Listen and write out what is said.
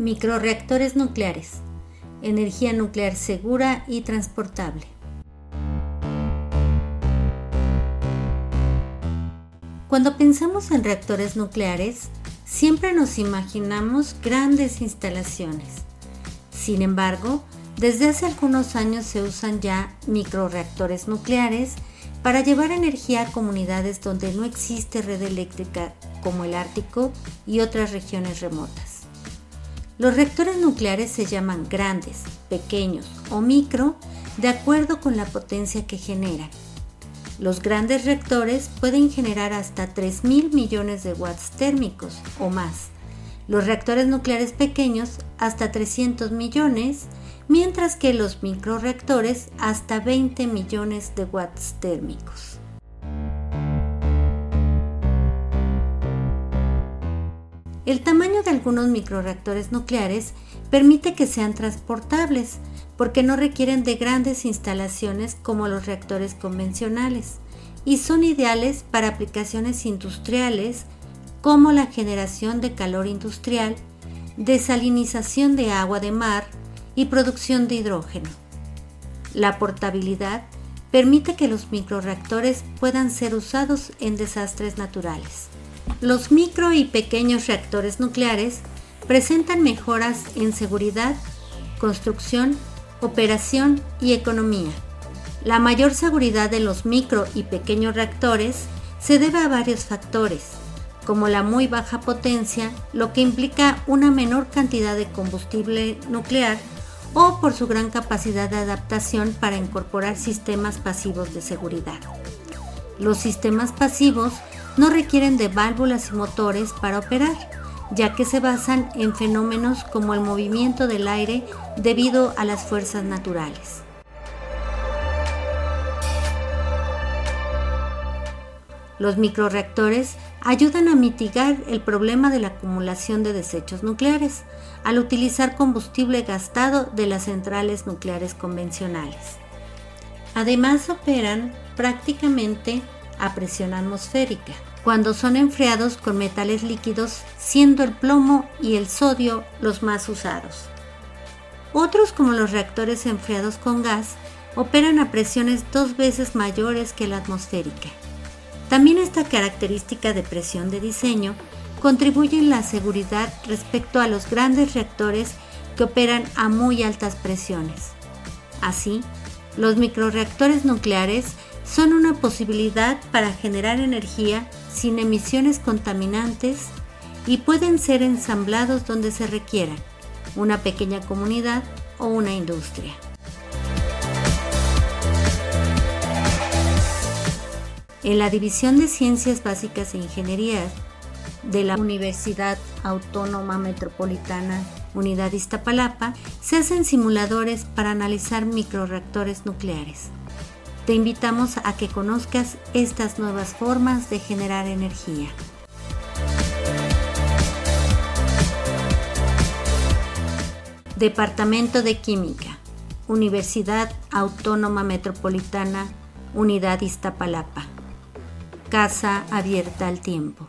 Microreactores nucleares. Energía nuclear segura y transportable. Cuando pensamos en reactores nucleares, siempre nos imaginamos grandes instalaciones. Sin embargo, desde hace algunos años se usan ya microreactores nucleares para llevar energía a comunidades donde no existe red eléctrica como el Ártico y otras regiones remotas. Los reactores nucleares se llaman grandes, pequeños o micro de acuerdo con la potencia que generan. Los grandes reactores pueden generar hasta 3.000 millones de watts térmicos o más. Los reactores nucleares pequeños hasta 300 millones, mientras que los microreactores hasta 20 millones de watts térmicos. El tamaño de algunos microreactores nucleares permite que sean transportables porque no requieren de grandes instalaciones como los reactores convencionales y son ideales para aplicaciones industriales como la generación de calor industrial, desalinización de agua de mar y producción de hidrógeno. La portabilidad permite que los microreactores puedan ser usados en desastres naturales. Los micro y pequeños reactores nucleares presentan mejoras en seguridad, construcción, operación y economía. La mayor seguridad de los micro y pequeños reactores se debe a varios factores, como la muy baja potencia, lo que implica una menor cantidad de combustible nuclear, o por su gran capacidad de adaptación para incorporar sistemas pasivos de seguridad. Los sistemas pasivos no requieren de válvulas y motores para operar, ya que se basan en fenómenos como el movimiento del aire debido a las fuerzas naturales. Los microreactores ayudan a mitigar el problema de la acumulación de desechos nucleares al utilizar combustible gastado de las centrales nucleares convencionales. Además operan prácticamente a presión atmosférica, cuando son enfriados con metales líquidos, siendo el plomo y el sodio los más usados. Otros, como los reactores enfriados con gas, operan a presiones dos veces mayores que la atmosférica. También esta característica de presión de diseño contribuye en la seguridad respecto a los grandes reactores que operan a muy altas presiones. Así, los microreactores nucleares son una posibilidad para generar energía sin emisiones contaminantes y pueden ser ensamblados donde se requieran, una pequeña comunidad o una industria. En la División de Ciencias Básicas e Ingeniería de la Universidad Autónoma Metropolitana Unidad Iztapalapa se hacen simuladores para analizar microreactores nucleares. Te invitamos a que conozcas estas nuevas formas de generar energía. Departamento de Química, Universidad Autónoma Metropolitana, Unidad Iztapalapa. Casa abierta al tiempo.